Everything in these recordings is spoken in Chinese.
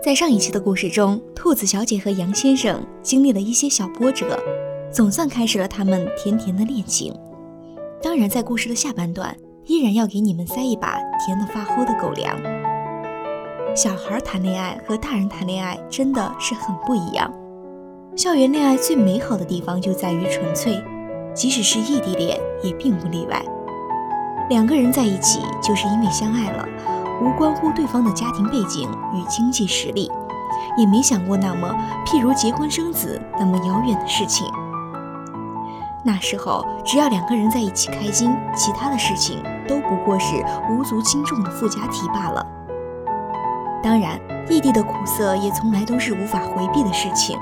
在上一期的故事中，兔子小姐和杨先生经历了一些小波折，总算开始了他们甜甜的恋情。当然，在故事的下半段，依然要给你们塞一把甜得发齁的狗粮。小孩谈恋爱和大人谈恋爱真的是很不一样。校园恋爱最美好的地方就在于纯粹，即使是异地恋也并不例外。两个人在一起就是因为相爱了，无关乎对方的家庭背景与经济实力，也没想过那么譬如结婚生子那么遥远的事情。那时候只要两个人在一起开心，其他的事情都不过是无足轻重的附加题罢了。当然，异地的苦涩也从来都是无法回避的事情。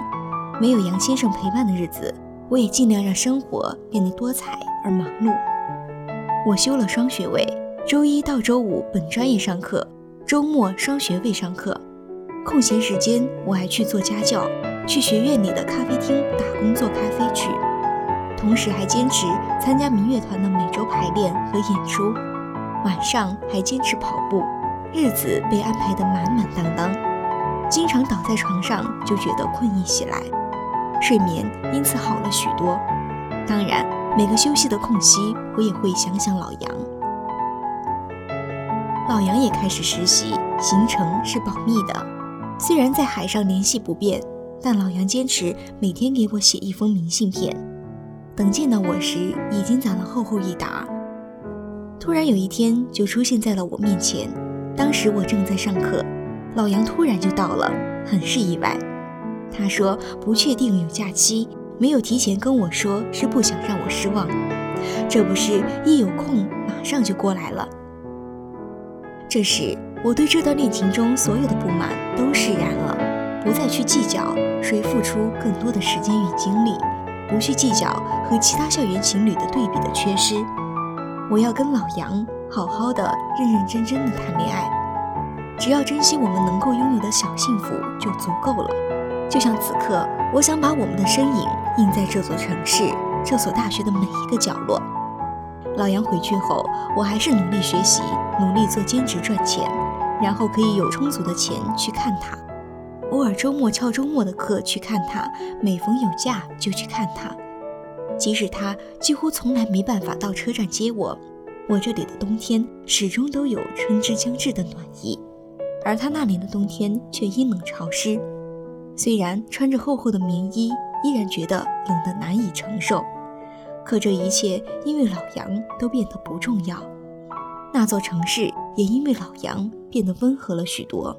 没有杨先生陪伴的日子，我也尽量让生活变得多彩而忙碌。我修了双学位，周一到周五本专业上课，周末双学位上课。空闲时间，我还去做家教，去学院里的咖啡厅打工做咖啡去，同时还坚持参加民乐团的每周排练和演出。晚上还坚持跑步。日子被安排得满满当当，经常倒在床上就觉得困意袭来，睡眠因此好了许多。当然，每个休息的空隙，我也会想想老杨。老杨也开始实习，行程是保密的。虽然在海上联系不便，但老杨坚持每天给我写一封明信片。等见到我时，已经攒了厚厚一沓。突然有一天，就出现在了我面前。当时我正在上课，老杨突然就到了，很是意外。他说不确定有假期，没有提前跟我说，是不想让我失望。这不是一有空马上就过来了。这时我对这段恋情中所有的不满都释然了，不再去计较谁付出更多的时间与精力，不去计较和其他校园情侣的对比的缺失。我要跟老杨。好好的，认认真真的谈恋爱，只要珍惜我们能够拥有的小幸福就足够了。就像此刻，我想把我们的身影印在这座城市、这所大学的每一个角落。老杨回去后，我还是努力学习，努力做兼职赚钱，然后可以有充足的钱去看他。偶尔周末翘周末的课去看他，每逢有假就去看他。即使他几乎从来没办法到车站接我。我这里的冬天始终都有春之将至的暖意，而他那里的冬天却阴冷潮湿。虽然穿着厚厚的棉衣，依然觉得冷得难以承受。可这一切因为老杨都变得不重要，那座城市也因为老杨变得温和了许多。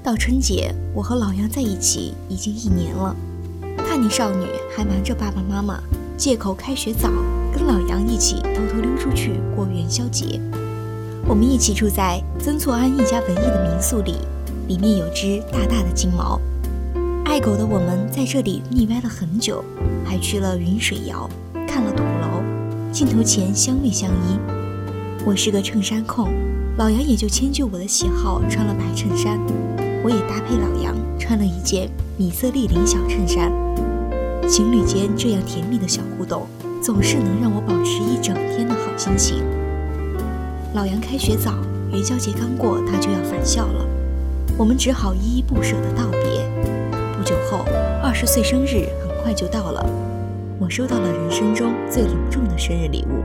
到春节，我和老杨在一起已经一年了。叛逆少女还瞒着爸爸妈妈，借口开学早，跟老杨一起偷偷溜出去过元宵节。我们一起住在曾厝垵一家文艺的民宿里，里面有只大大的金毛。爱狗的我们在这里腻歪了很久，还去了云水谣，看了土楼，镜头前相偎相依。我是个衬衫控，老杨也就迁就我的喜好，穿了白衬衫。我也搭配老杨穿了一件米色立领小衬衫。情侣间这样甜蜜的小互动，总是能让我保持一整天的好心情。老杨开学早，元宵节刚过，他就要返校了，我们只好依依不舍地道别。不久后，二十岁生日很快就到了，我收到了人生中最隆重的生日礼物。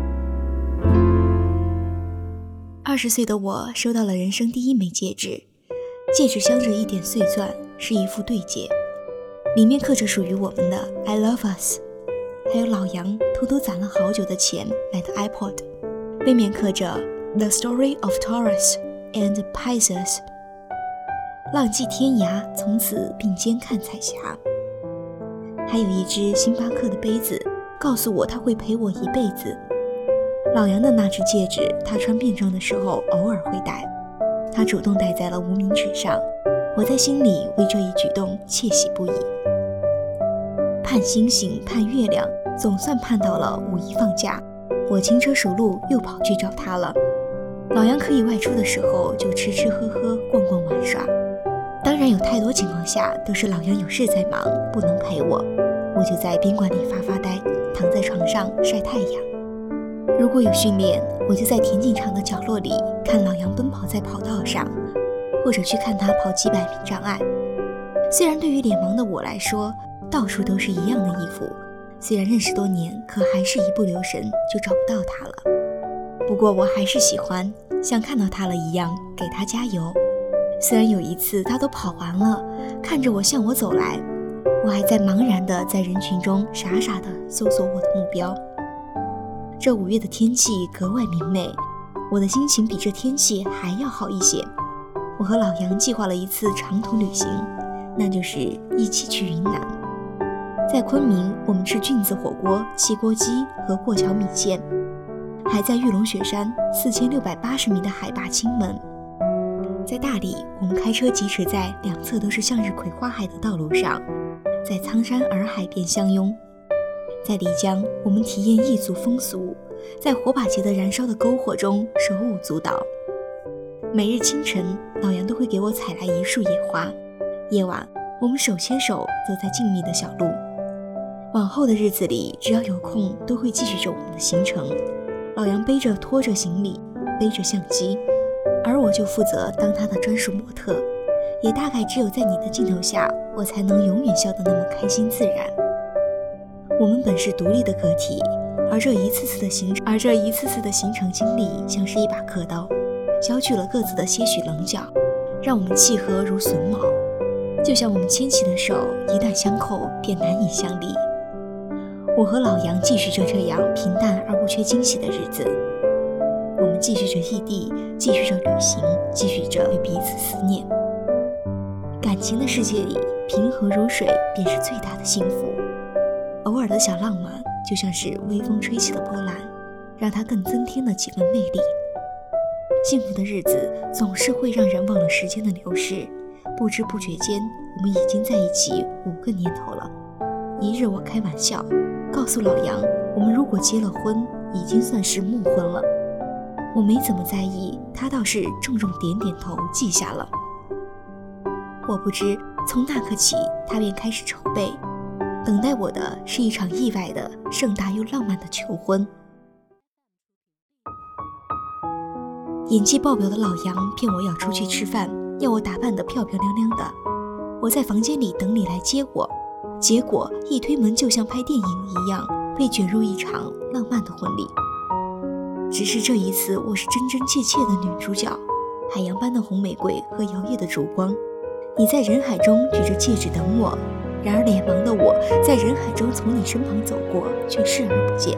二十岁的我收到了人生第一枚戒指，戒指镶着一点碎钻，是一副对戒。里面刻着属于我们的 "I love us"，还有老杨偷偷攒了好久的钱买的 iPod，背面刻着 "The story of Taurus and Pisces"，浪迹天涯，从此并肩看彩霞。还有一只星巴克的杯子，告诉我他会陪我一辈子。老杨的那只戒指，他穿便装的时候偶尔会戴，他主动戴在了无名指上。我在心里为这一举动窃喜不已。盼星星盼月亮，总算盼到了五一放假。我轻车熟路又跑去找他了。老杨可以外出的时候就吃吃喝喝逛逛玩耍。当然有太多情况下都是老杨有事在忙不能陪我，我就在宾馆里发发呆，躺在床上晒太阳。如果有训练，我就在田径场的角落里看老杨奔跑在跑道上，或者去看他跑几百米障碍。虽然对于脸盲的我来说，到处都是一样的衣服，虽然认识多年，可还是一不留神就找不到他了。不过我还是喜欢，像看到他了一样给他加油。虽然有一次他都跑完了，看着我向我走来，我还在茫然地在人群中傻傻地搜索我的目标。这五月的天气格外明媚，我的心情比这天气还要好一些。我和老杨计划了一次长途旅行，那就是一起去云南。在昆明，我们吃菌子火锅、汽锅鸡和过桥米线；还在玉龙雪山四千六百八十米的海拔青门。在大理，我们开车疾驰在两侧都是向日葵花海的道路上，在苍山洱海边相拥。在丽江，我们体验异族风俗，在火把节的燃烧的篝火中手舞足蹈。每日清晨，老杨都会给我采来一束野花。夜晚，我们手牵手走在静谧的小路。往后的日子里，只要有空，都会继续着我们的行程。老杨背着拖着行李，背着相机，而我就负责当他的专属模特。也大概只有在你的镜头下，我才能永远笑得那么开心自然。我们本是独立的个体，而这一次次的行，而这一次次的行程经历，像是一把刻刀，削去了各自的些许棱角，让我们契合如榫卯。就像我们牵起的手，一旦相扣，便难以相离。我和老杨继续着这样平淡而不缺惊喜的日子，我们继续着异地，继续着旅行，继续着对彼此思念。感情的世界里，平和如水便是最大的幸福。偶尔的小浪漫，就像是微风吹起的波澜，让它更增添了几分魅力。幸福的日子总是会让人忘了时间的流逝，不知不觉间，我们已经在一起五个年头了。一日，我开玩笑告诉老杨，我们如果结了婚，已经算是木婚了。我没怎么在意，他倒是重重点点头，记下了。我不知从那刻起，他便开始筹备。等待我的是一场意外的、盛大又浪漫的求婚。演技爆表的老杨骗我要出去吃饭，要我打扮得漂漂亮亮的。我在房间里等你来接我，结果一推门就像拍电影一样，被卷入一场浪漫的婚礼。只是这一次，我是真真切切的女主角，海洋般的红玫瑰和摇曳的烛光，你在人海中举着戒指等我。然而脸盲的我在人海中从你身旁走过，却视而不见。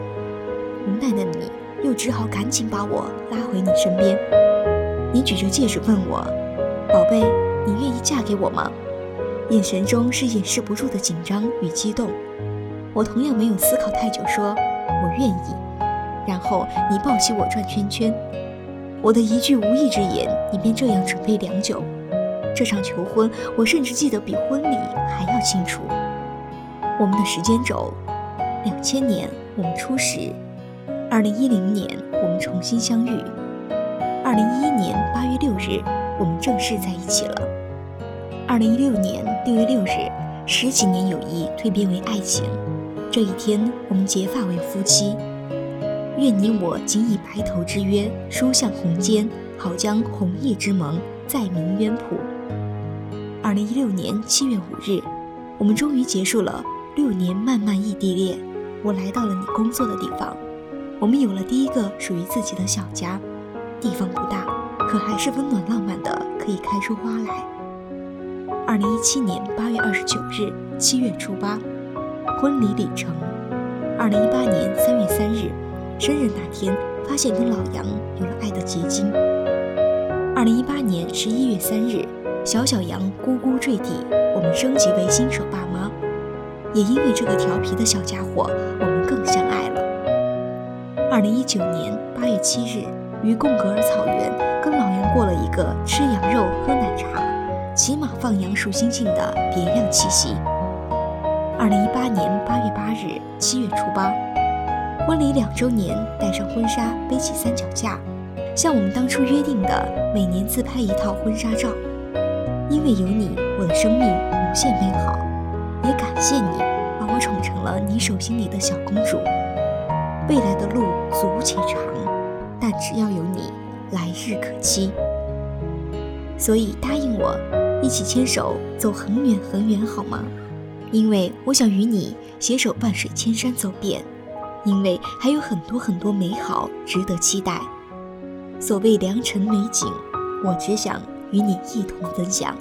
无奈的你，又只好赶紧把我拉回你身边。你举着戒指问我：“宝贝，你愿意嫁给我吗？”眼神中是掩饰不住的紧张与激动。我同样没有思考太久，说：“我愿意。”然后你抱起我转圈圈。我的一句无意之言，你便这样准备良久。这场求婚，我甚至记得比婚礼还要清楚。我们的时间轴：两千年我们初识，二零一零年我们重新相遇，二零一一年八月六日我们正式在一起了。二零一六年六月六日，十几年友谊蜕变为爱情，这一天我们结发为夫妻。愿你我仅以白头之约，书向红笺，好将红叶之盟再明渊谱。二零一六年七月五日，我们终于结束了六年漫漫异地恋。我来到了你工作的地方，我们有了第一个属于自己的小家。地方不大，可还是温暖浪漫的，可以开出花来。二零一七年八月二十九日，七月初八，婚礼礼成。二零一八年三月三日，生日那天，发现跟老杨有了爱的结晶。二零一八年十一月三日。小小羊咕咕坠地，我们升级为新手爸妈。也因为这个调皮的小家伙，我们更相爱了。二零一九年八月七日，于贡格尔草原跟老杨过了一个吃羊肉、喝奶茶、骑马放羊、数星星的别样七夕。二零一八年八月八日，七月初八，婚礼两周年，带上婚纱，背起三脚架，像我们当初约定的，每年自拍一套婚纱照。因为有你，我的生命无限美好。也感谢你，把我宠成了你手心里的小公主。未来的路足且长，但只要有你，来日可期。所以答应我，一起牵手走很远很远，好吗？因为我想与你携手万水千山走遍，因为还有很多很多美好值得期待。所谓良辰美景，我只想与你一同分享。